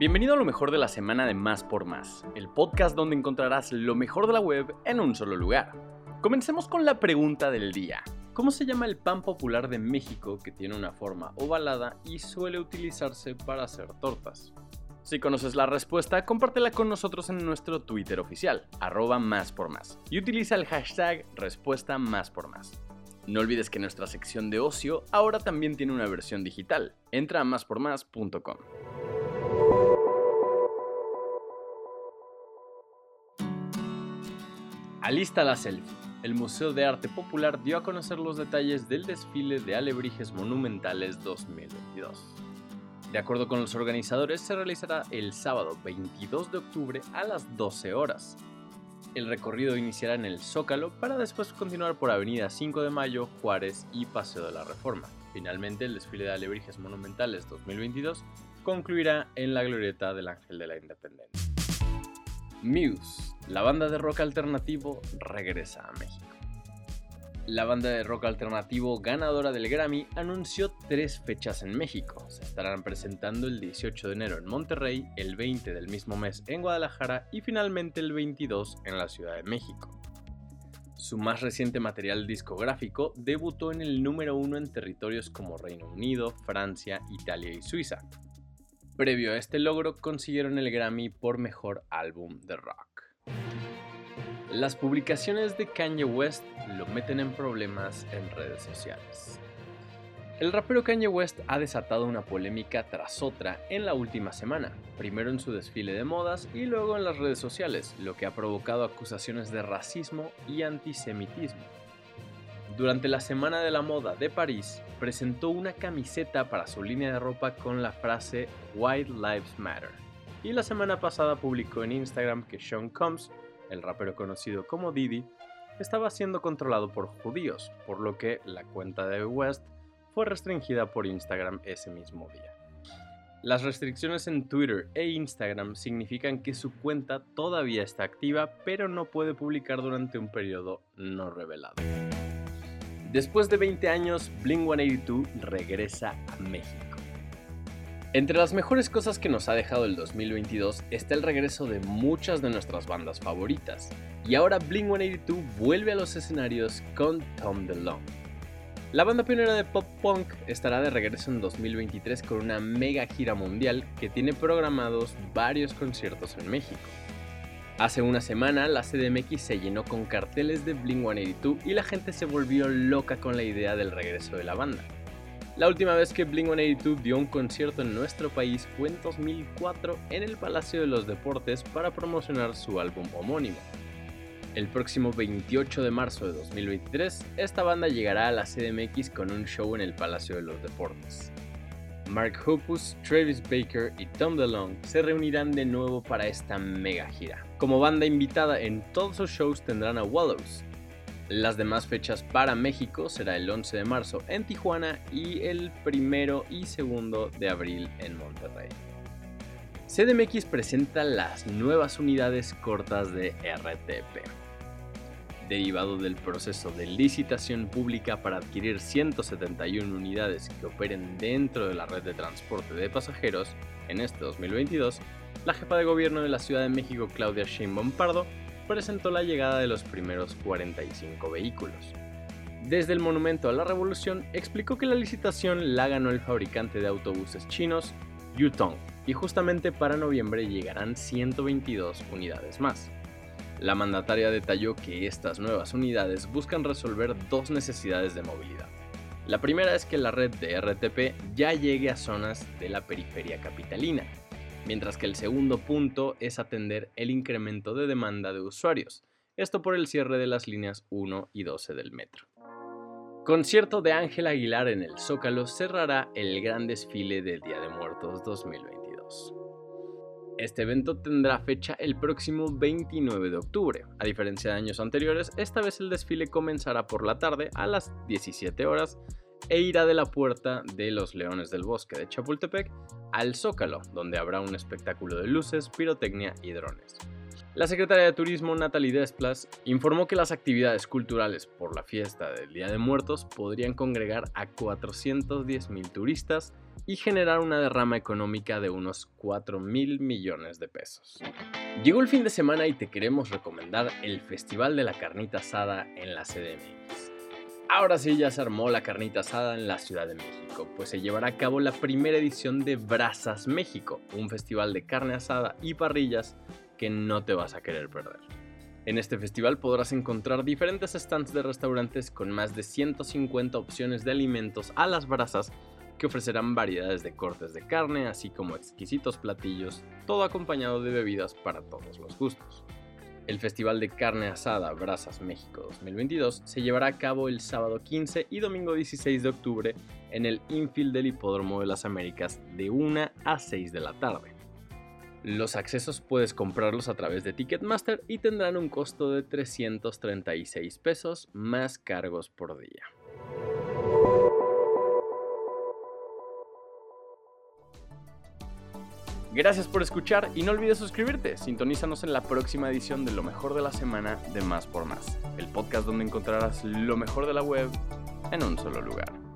Bienvenido a lo mejor de la semana de Más por Más, el podcast donde encontrarás lo mejor de la web en un solo lugar. Comencemos con la pregunta del día. ¿Cómo se llama el pan popular de México que tiene una forma ovalada y suele utilizarse para hacer tortas? Si conoces la respuesta, compártela con nosotros en nuestro Twitter oficial, arroba más por más, y utiliza el hashtag respuesta más por más. No olvides que nuestra sección de ocio ahora también tiene una versión digital. Entra a máspormás.com. Alista la selfie. El Museo de Arte Popular dio a conocer los detalles del desfile de Alebrijes Monumentales 2022. De acuerdo con los organizadores, se realizará el sábado 22 de octubre a las 12 horas. El recorrido iniciará en el Zócalo para después continuar por Avenida 5 de Mayo, Juárez y Paseo de la Reforma. Finalmente, el desfile de Alebrijes Monumentales 2022 concluirá en la glorieta del Ángel de la Independencia. Muse, la banda de rock alternativo, regresa a México. La banda de rock alternativo ganadora del Grammy anunció tres fechas en México. Se estarán presentando el 18 de enero en Monterrey, el 20 del mismo mes en Guadalajara y finalmente el 22 en la Ciudad de México. Su más reciente material discográfico debutó en el número uno en territorios como Reino Unido, Francia, Italia y Suiza, Previo a este logro consiguieron el Grammy por Mejor Álbum de Rock. Las publicaciones de Kanye West lo meten en problemas en redes sociales. El rapero Kanye West ha desatado una polémica tras otra en la última semana, primero en su desfile de modas y luego en las redes sociales, lo que ha provocado acusaciones de racismo y antisemitismo. Durante la Semana de la Moda de París, presentó una camiseta para su línea de ropa con la frase White Lives Matter. Y la semana pasada publicó en Instagram que Sean Combs, el rapero conocido como Diddy, estaba siendo controlado por judíos, por lo que la cuenta de West fue restringida por Instagram ese mismo día. Las restricciones en Twitter e Instagram significan que su cuenta todavía está activa, pero no puede publicar durante un periodo no revelado. Después de 20 años, Blink 182 regresa a México. Entre las mejores cosas que nos ha dejado el 2022 está el regreso de muchas de nuestras bandas favoritas, y ahora Blink 182 vuelve a los escenarios con Tom DeLonge. La banda pionera de pop punk estará de regreso en 2023 con una mega gira mundial que tiene programados varios conciertos en México. Hace una semana la CDMX se llenó con carteles de Blink 182 y la gente se volvió loca con la idea del regreso de la banda. La última vez que Blink 182 dio un concierto en nuestro país fue en 2004 en el Palacio de los Deportes para promocionar su álbum homónimo. El próximo 28 de marzo de 2023, esta banda llegará a la CDMX con un show en el Palacio de los Deportes. Mark Hoppus, Travis Baker y Tom DeLonge se reunirán de nuevo para esta mega gira. Como banda invitada en todos sus shows tendrán a Wallows. Las demás fechas para México será el 11 de marzo en Tijuana y el 1 y 2 de abril en Monterrey. CDMX presenta las nuevas unidades cortas de RTP derivado del proceso de licitación pública para adquirir 171 unidades que operen dentro de la red de transporte de pasajeros en este 2022, la jefa de gobierno de la Ciudad de México, Claudia Sheinbaum Pardo, presentó la llegada de los primeros 45 vehículos. Desde el Monumento a la Revolución explicó que la licitación la ganó el fabricante de autobuses chinos, Yutong, y justamente para noviembre llegarán 122 unidades más. La mandataria detalló que estas nuevas unidades buscan resolver dos necesidades de movilidad. La primera es que la red de RTP ya llegue a zonas de la periferia capitalina, mientras que el segundo punto es atender el incremento de demanda de usuarios, esto por el cierre de las líneas 1 y 12 del metro. Concierto de Ángel Aguilar en el Zócalo cerrará el gran desfile del Día de Muertos 2022. Este evento tendrá fecha el próximo 29 de octubre. A diferencia de años anteriores, esta vez el desfile comenzará por la tarde a las 17 horas e irá de la puerta de los Leones del Bosque de Chapultepec al Zócalo, donde habrá un espectáculo de luces, pirotecnia y drones. La secretaria de Turismo Natalie Desplas informó que las actividades culturales por la fiesta del Día de Muertos podrían congregar a 410 turistas y generar una derrama económica de unos 4 mil millones de pesos. Llegó el fin de semana y te queremos recomendar el Festival de la Carnita Asada en la CDMX. Ahora sí ya se armó la carnita asada en la Ciudad de México, pues se llevará a cabo la primera edición de Brasas México, un festival de carne asada y parrillas que no te vas a querer perder. En este festival podrás encontrar diferentes stands de restaurantes con más de 150 opciones de alimentos a las brasas que ofrecerán variedades de cortes de carne, así como exquisitos platillos, todo acompañado de bebidas para todos los gustos. El Festival de Carne Asada Brasas México 2022 se llevará a cabo el sábado 15 y domingo 16 de octubre en el infield del Hipódromo de las Américas de 1 a 6 de la tarde. Los accesos puedes comprarlos a través de Ticketmaster y tendrán un costo de 336 pesos más cargos por día. Gracias por escuchar y no olvides suscribirte. Sintonízanos en la próxima edición de Lo mejor de la semana de Más por Más, el podcast donde encontrarás lo mejor de la web en un solo lugar.